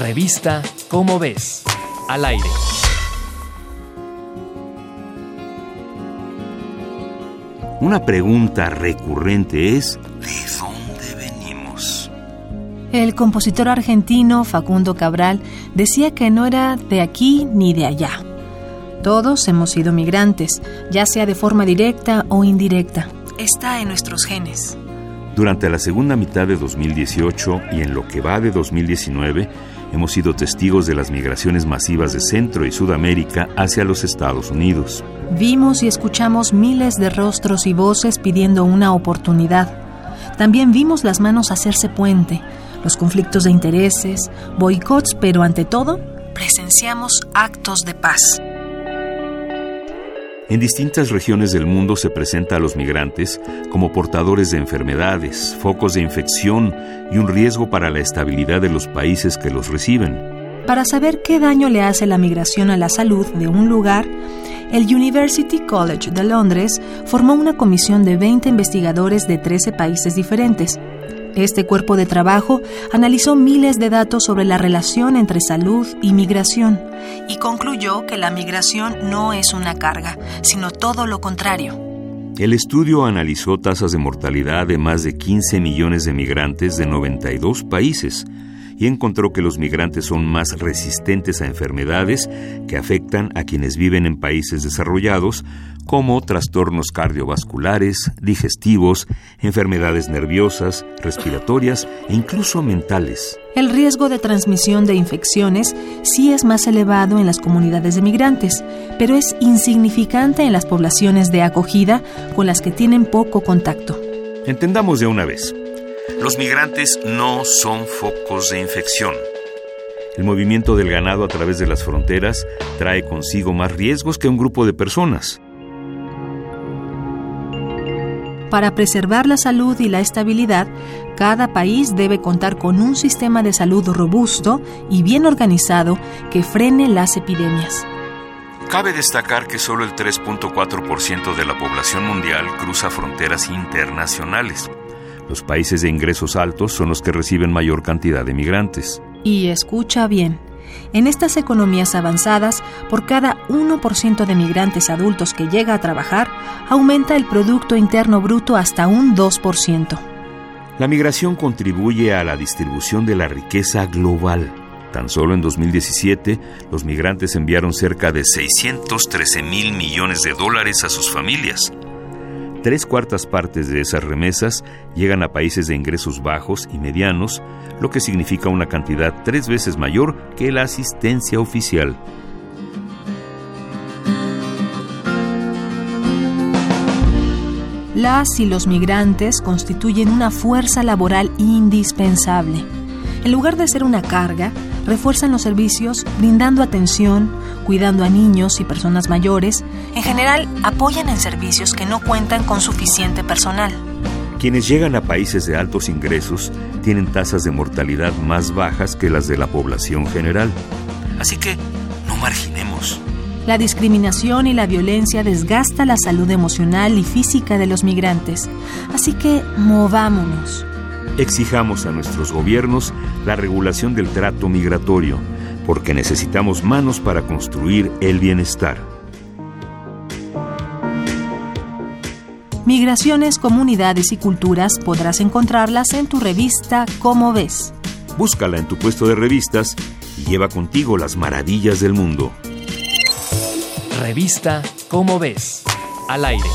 Revista Cómo ves. Al aire. Una pregunta recurrente es, ¿de dónde venimos? El compositor argentino Facundo Cabral decía que no era de aquí ni de allá. Todos hemos sido migrantes, ya sea de forma directa o indirecta. Está en nuestros genes. Durante la segunda mitad de 2018 y en lo que va de 2019, hemos sido testigos de las migraciones masivas de Centro y Sudamérica hacia los Estados Unidos. Vimos y escuchamos miles de rostros y voces pidiendo una oportunidad. También vimos las manos hacerse puente, los conflictos de intereses, boicots, pero ante todo, presenciamos actos de paz. En distintas regiones del mundo se presenta a los migrantes como portadores de enfermedades, focos de infección y un riesgo para la estabilidad de los países que los reciben. Para saber qué daño le hace la migración a la salud de un lugar, el University College de Londres formó una comisión de 20 investigadores de 13 países diferentes este cuerpo de trabajo analizó miles de datos sobre la relación entre salud y migración y concluyó que la migración no es una carga, sino todo lo contrario. El estudio analizó tasas de mortalidad de más de 15 millones de migrantes de 92 países y encontró que los migrantes son más resistentes a enfermedades que afectan a quienes viven en países desarrollados, como trastornos cardiovasculares, digestivos, enfermedades nerviosas, respiratorias e incluso mentales. El riesgo de transmisión de infecciones sí es más elevado en las comunidades de migrantes, pero es insignificante en las poblaciones de acogida con las que tienen poco contacto. Entendamos de una vez. Los migrantes no son focos de infección. El movimiento del ganado a través de las fronteras trae consigo más riesgos que un grupo de personas. Para preservar la salud y la estabilidad, cada país debe contar con un sistema de salud robusto y bien organizado que frene las epidemias. Cabe destacar que solo el 3.4% de la población mundial cruza fronteras internacionales. Los países de ingresos altos son los que reciben mayor cantidad de migrantes. Y escucha bien, en estas economías avanzadas, por cada 1% de migrantes adultos que llega a trabajar, aumenta el Producto Interno Bruto hasta un 2%. La migración contribuye a la distribución de la riqueza global. Tan solo en 2017, los migrantes enviaron cerca de 613 mil millones de dólares a sus familias. Tres cuartas partes de esas remesas llegan a países de ingresos bajos y medianos, lo que significa una cantidad tres veces mayor que la asistencia oficial. Las y los migrantes constituyen una fuerza laboral indispensable. En lugar de ser una carga, refuerzan los servicios brindando atención, cuidando a niños y personas mayores. En general, apoyan en servicios que no cuentan con suficiente personal. Quienes llegan a países de altos ingresos tienen tasas de mortalidad más bajas que las de la población general. Así que no marginemos. La discriminación y la violencia desgasta la salud emocional y física de los migrantes. Así que movámonos. Exijamos a nuestros gobiernos la regulación del trato migratorio, porque necesitamos manos para construir el bienestar. Migraciones, comunidades y culturas podrás encontrarlas en tu revista Cómo ves. Búscala en tu puesto de revistas y lleva contigo las maravillas del mundo. Revista Cómo ves. Al aire.